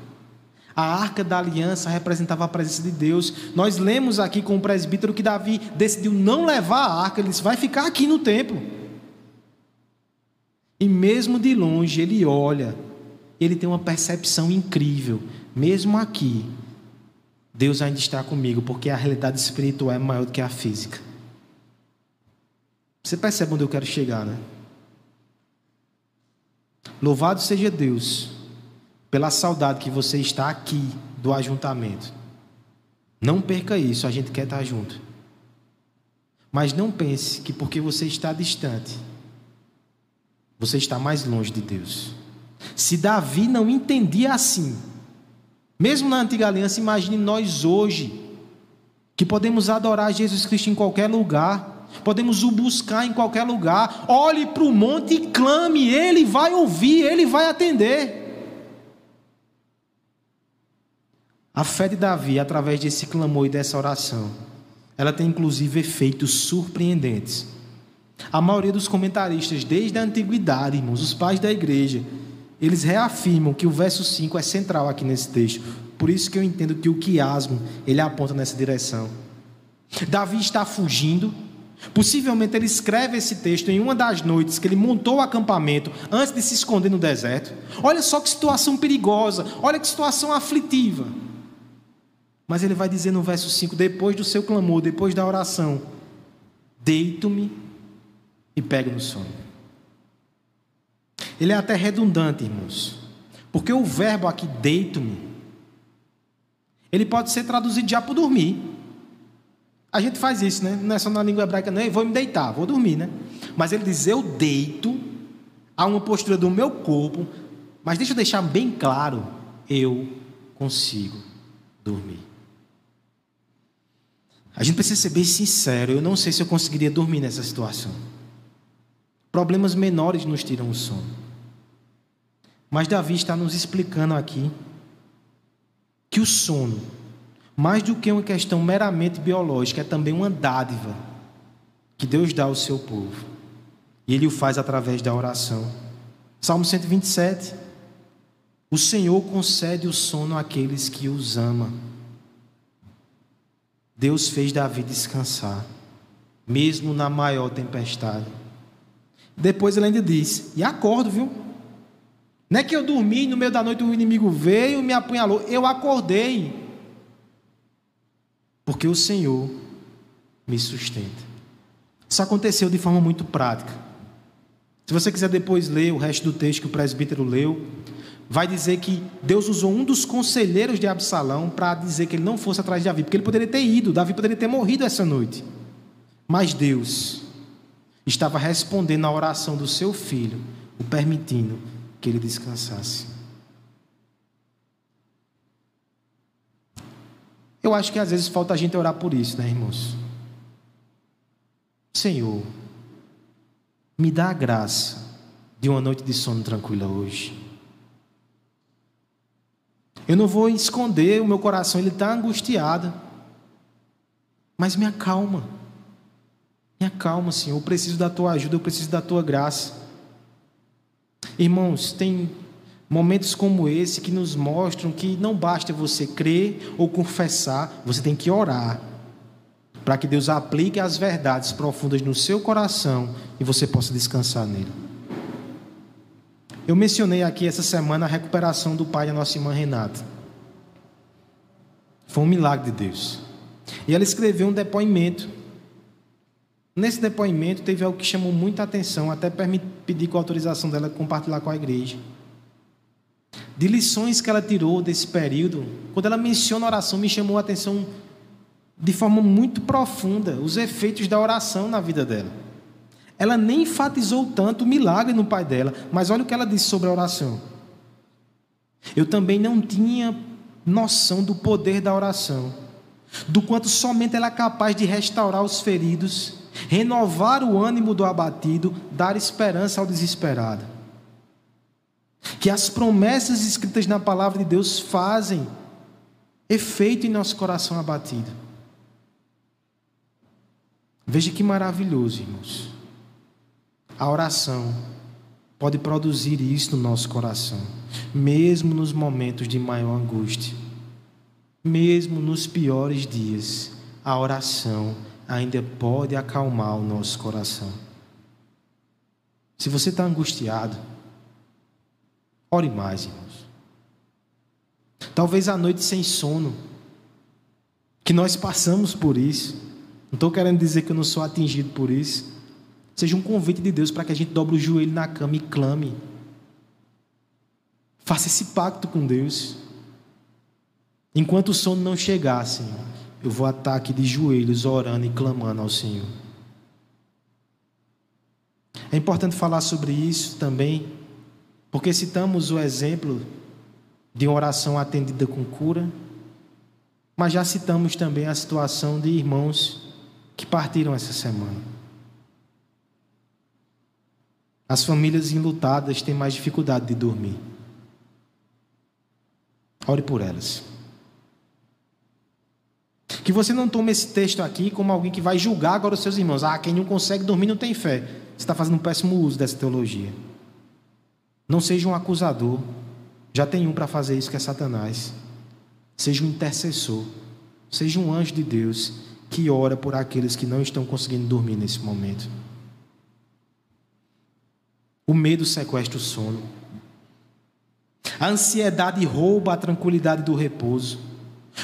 A arca da aliança representava a presença de Deus. Nós lemos aqui com o presbítero que Davi decidiu não levar a arca, ele disse: vai ficar aqui no templo. E mesmo de longe ele olha, ele tem uma percepção incrível, mesmo aqui, Deus ainda está comigo, porque a realidade espiritual é maior do que a física. Você percebe onde eu quero chegar, né? Louvado seja Deus pela saudade que você está aqui do ajuntamento. Não perca isso, a gente quer estar junto. Mas não pense que porque você está distante, você está mais longe de Deus. Se Davi não entendia assim, mesmo na antiga aliança, imagine nós hoje, que podemos adorar Jesus Cristo em qualquer lugar, podemos o buscar em qualquer lugar. Olhe para o monte e clame, Ele vai ouvir, Ele vai atender. A fé de Davi, através desse clamor e dessa oração, ela tem inclusive efeitos surpreendentes. A maioria dos comentaristas, desde a antiguidade, irmãos, os pais da igreja, eles reafirmam que o verso 5 é central aqui nesse texto. Por isso que eu entendo que o quiasmo, ele aponta nessa direção. Davi está fugindo. Possivelmente ele escreve esse texto em uma das noites que ele montou o acampamento antes de se esconder no deserto. Olha só que situação perigosa, olha que situação aflitiva. Mas ele vai dizer no verso 5, depois do seu clamor, depois da oração: Deito-me e pego no sono. Ele é até redundante, irmãos. Porque o verbo aqui, deito-me, ele pode ser traduzido já por dormir. A gente faz isso, né? Não é só na língua hebraica, não, eu vou me deitar, vou dormir, né? Mas ele diz, eu deito, há uma postura do meu corpo, mas deixa eu deixar bem claro, eu consigo dormir. A gente precisa ser bem sincero, eu não sei se eu conseguiria dormir nessa situação. Problemas menores nos tiram o sono. Mas Davi está nos explicando aqui que o sono, mais do que uma questão meramente biológica, é também uma dádiva que Deus dá ao seu povo. E ele o faz através da oração. Salmo 127. O Senhor concede o sono àqueles que os ama. Deus fez Davi descansar, mesmo na maior tempestade. Depois ele ainda diz: E acordo, viu? Não é que eu dormi no meio da noite o inimigo veio e me apunhalou. Eu acordei. Porque o Senhor me sustenta. Isso aconteceu de forma muito prática. Se você quiser depois ler o resto do texto que o presbítero leu, vai dizer que Deus usou um dos conselheiros de Absalão para dizer que ele não fosse atrás de Davi, porque ele poderia ter ido, Davi poderia ter morrido essa noite. Mas Deus estava respondendo à oração do seu filho, o permitindo que ele descansasse. Eu acho que às vezes falta a gente orar por isso, né, irmãos? Senhor, me dá a graça de uma noite de sono tranquila hoje. Eu não vou esconder o meu coração, ele está angustiado. Mas me acalma. Me acalma, Senhor. Eu preciso da tua ajuda, eu preciso da tua graça. Irmãos, tem momentos como esse que nos mostram que não basta você crer ou confessar, você tem que orar para que Deus aplique as verdades profundas no seu coração e você possa descansar nele. Eu mencionei aqui essa semana a recuperação do pai da nossa irmã Renata. Foi um milagre de Deus. E ela escreveu um depoimento. Nesse depoimento teve algo que chamou muita atenção, até pedir com a autorização dela compartilhar com a igreja. De lições que ela tirou desse período, quando ela menciona a oração, me chamou a atenção de forma muito profunda os efeitos da oração na vida dela. Ela nem enfatizou tanto o milagre no pai dela, mas olha o que ela disse sobre a oração. Eu também não tinha noção do poder da oração, do quanto somente ela é capaz de restaurar os feridos, renovar o ânimo do abatido, dar esperança ao desesperado. Que as promessas escritas na palavra de Deus fazem efeito em nosso coração abatido. Veja que maravilhoso, irmãos. A oração pode produzir isso no nosso coração, mesmo nos momentos de maior angústia, mesmo nos piores dias. A oração ainda pode acalmar o nosso coração. Se você está angustiado, ore mais, irmãos. Talvez a noite sem sono, que nós passamos por isso. Não estou querendo dizer que eu não sou atingido por isso. Seja um convite de Deus para que a gente dobre o joelho na cama e clame. Faça esse pacto com Deus. Enquanto o sono não chegar, Senhor, eu vou estar aqui de joelhos, orando e clamando ao Senhor. É importante falar sobre isso também, porque citamos o exemplo de uma oração atendida com cura, mas já citamos também a situação de irmãos que partiram essa semana. As famílias enlutadas têm mais dificuldade de dormir. Ore por elas. Que você não tome esse texto aqui como alguém que vai julgar agora os seus irmãos. Ah, quem não consegue dormir não tem fé. Você está fazendo um péssimo uso dessa teologia. Não seja um acusador. Já tem um para fazer isso que é Satanás. Seja um intercessor. Seja um anjo de Deus que ora por aqueles que não estão conseguindo dormir nesse momento. O medo sequestra o sono. A ansiedade rouba a tranquilidade do repouso.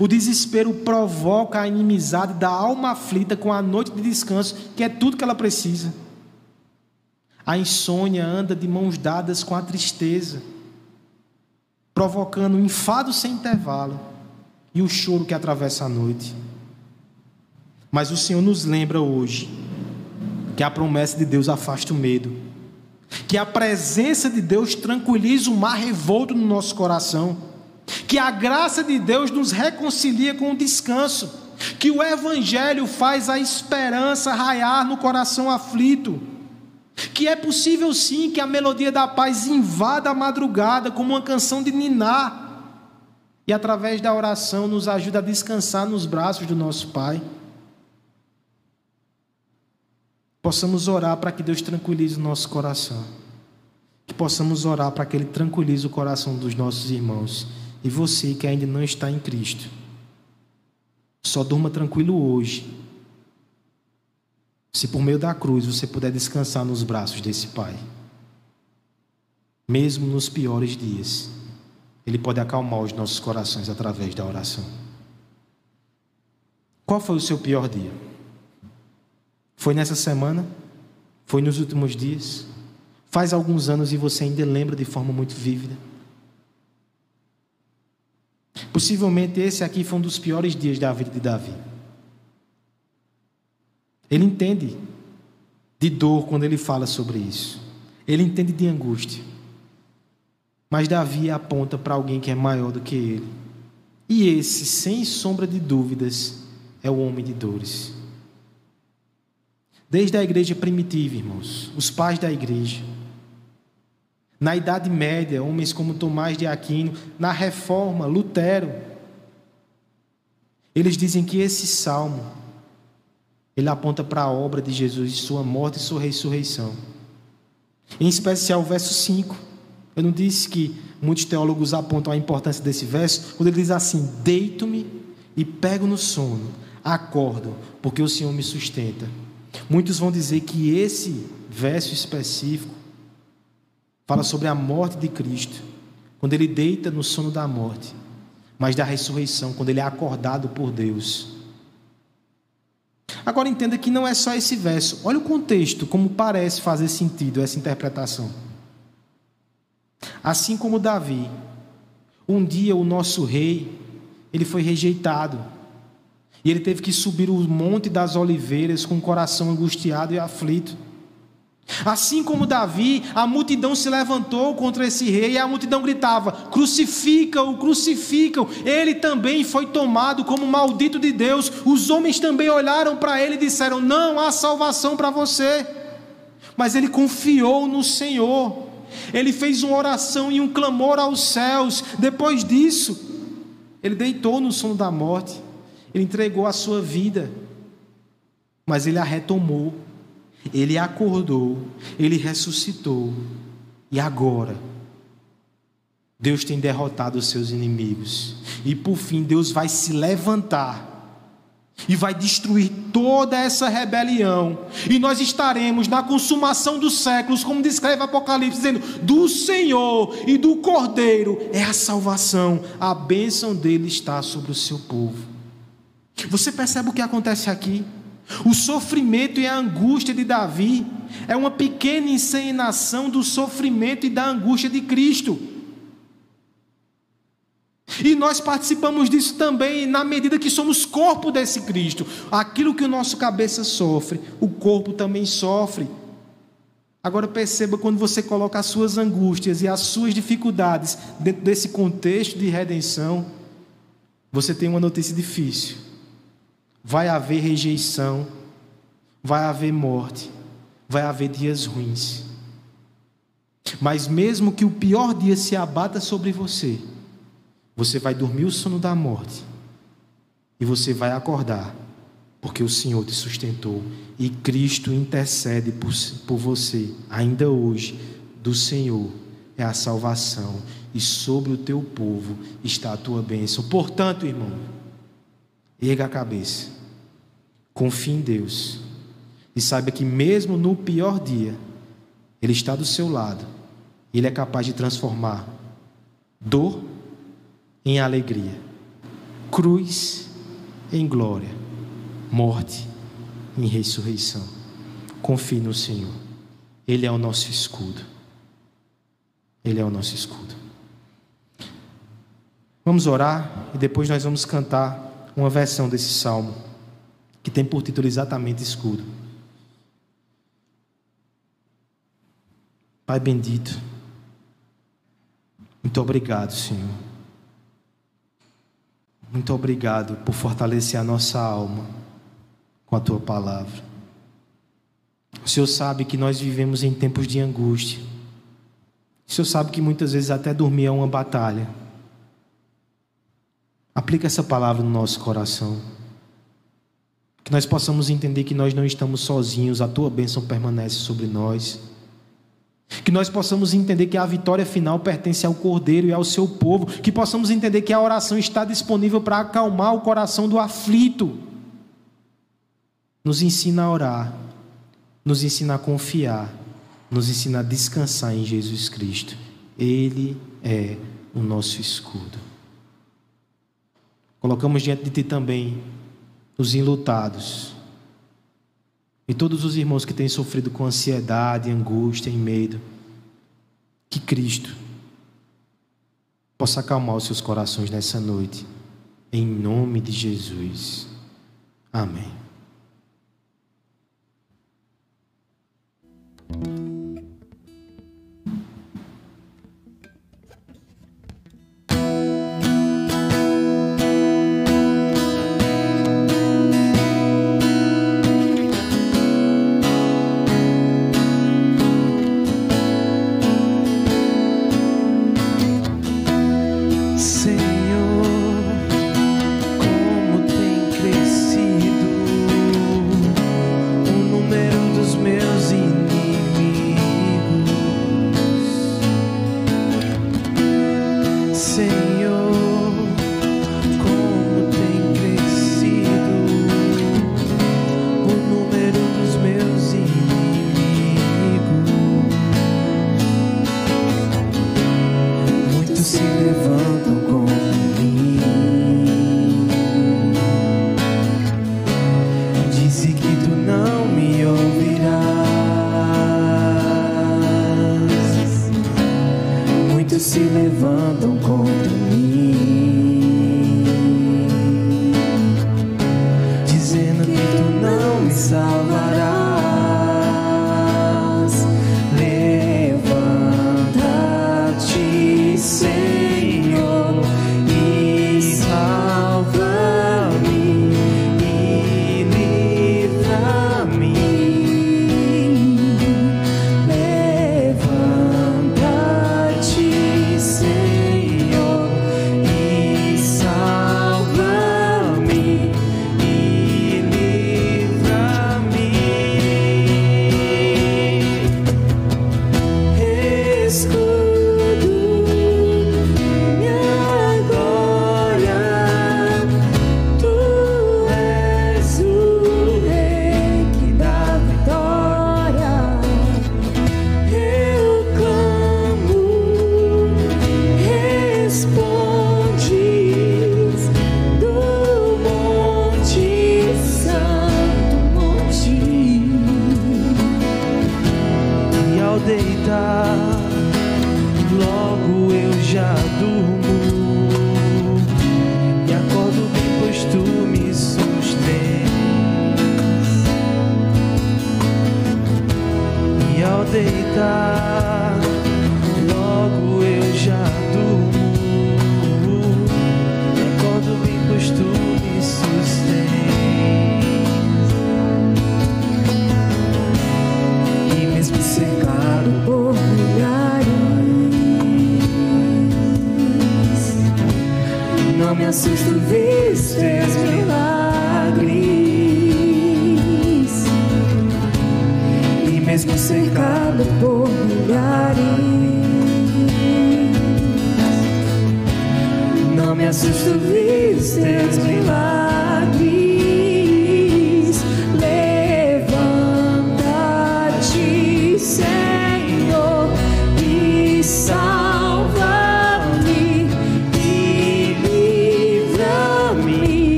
O desespero provoca a inimizade da alma aflita com a noite de descanso, que é tudo que ela precisa. A insônia anda de mãos dadas com a tristeza, provocando um enfado sem intervalo e o choro que atravessa a noite. Mas o Senhor nos lembra hoje que a promessa de Deus afasta o medo que a presença de Deus tranquiliza o mar revolto no nosso coração, que a graça de Deus nos reconcilia com o descanso, que o Evangelho faz a esperança raiar no coração aflito, que é possível sim que a melodia da paz invada a madrugada como uma canção de ninar, e através da oração nos ajuda a descansar nos braços do nosso Pai. possamos orar para que Deus tranquilize o nosso coração. Que possamos orar para que Ele tranquilize o coração dos nossos irmãos. E você que ainda não está em Cristo, só durma tranquilo hoje. Se por meio da cruz você puder descansar nos braços desse Pai. Mesmo nos piores dias, Ele pode acalmar os nossos corações através da oração. Qual foi o seu pior dia? Foi nessa semana? Foi nos últimos dias? Faz alguns anos e você ainda lembra de forma muito vívida? Possivelmente esse aqui foi um dos piores dias da vida de Davi. Ele entende de dor quando ele fala sobre isso. Ele entende de angústia. Mas Davi aponta para alguém que é maior do que ele. E esse, sem sombra de dúvidas, é o homem de dores. Desde a igreja primitiva, irmãos, os pais da igreja. Na Idade Média, homens como Tomás de Aquino, na Reforma, Lutero. Eles dizem que esse salmo ele aponta para a obra de Jesus, sua morte e sua ressurreição. Em especial o verso 5. Eu não disse que muitos teólogos apontam a importância desse verso, quando ele diz assim: Deito-me e pego no sono, acordo, porque o Senhor me sustenta. Muitos vão dizer que esse verso específico fala sobre a morte de Cristo, quando ele deita no sono da morte, mas da ressurreição, quando ele é acordado por Deus. Agora entenda que não é só esse verso. Olha o contexto, como parece fazer sentido essa interpretação. Assim como Davi, um dia o nosso rei, ele foi rejeitado. E ele teve que subir o monte das oliveiras com o coração angustiado e aflito. Assim como Davi, a multidão se levantou contra esse rei e a multidão gritava: Crucifica-o, crucificam. Ele também foi tomado como maldito de Deus. Os homens também olharam para ele e disseram: Não há salvação para você. Mas ele confiou no Senhor. Ele fez uma oração e um clamor aos céus. Depois disso, ele deitou no sono da morte. Ele entregou a sua vida. Mas ele a retomou ele acordou, ele ressuscitou, e agora? Deus tem derrotado os seus inimigos, e por fim Deus vai se levantar e vai destruir toda essa rebelião, e nós estaremos na consumação dos séculos, como descreve Apocalipse, dizendo: do Senhor e do Cordeiro é a salvação, a bênção dele está sobre o seu povo. Você percebe o que acontece aqui? O sofrimento e a angústia de Davi é uma pequena encenação do sofrimento e da angústia de Cristo. E nós participamos disso também na medida que somos corpo desse Cristo. Aquilo que o nosso cabeça sofre, o corpo também sofre. Agora perceba quando você coloca as suas angústias e as suas dificuldades dentro desse contexto de redenção, você tem uma notícia difícil vai haver rejeição, vai haver morte, vai haver dias ruins. Mas mesmo que o pior dia se abata sobre você, você vai dormir o sono da morte e você vai acordar, porque o Senhor te sustentou e Cristo intercede por, por você, ainda hoje, do Senhor é a salvação e sobre o teu povo está a tua bênção. Portanto, irmão, erga a cabeça Confie em Deus. E saiba que, mesmo no pior dia, Ele está do seu lado. Ele é capaz de transformar dor em alegria, cruz em glória, morte em ressurreição. Confie no Senhor. Ele é o nosso escudo. Ele é o nosso escudo. Vamos orar e depois nós vamos cantar uma versão desse salmo que tem por título exatamente escudo. Pai bendito, muito obrigado, Senhor. Muito obrigado por fortalecer a nossa alma com a tua palavra. O Senhor sabe que nós vivemos em tempos de angústia. O Senhor sabe que muitas vezes até dormir é uma batalha. Aplica essa palavra no nosso coração. Que nós possamos entender que nós não estamos sozinhos, a tua bênção permanece sobre nós. Que nós possamos entender que a vitória final pertence ao Cordeiro e ao seu povo. Que possamos entender que a oração está disponível para acalmar o coração do aflito. Nos ensina a orar, nos ensina a confiar, nos ensina a descansar em Jesus Cristo. Ele é o nosso escudo. Colocamos diante de Ti também os enlutados. E todos os irmãos que têm sofrido com ansiedade, angústia e medo. Que Cristo possa acalmar os seus corações nessa noite. Em nome de Jesus. Amém.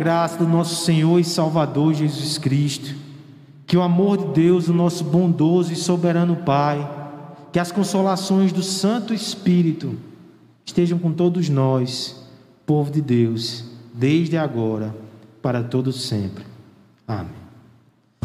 graça do nosso Senhor e Salvador Jesus Cristo, que o amor de Deus, o nosso bondoso e soberano Pai, que as consolações do Santo Espírito estejam com todos nós, povo de Deus, desde agora para todos sempre. Amém.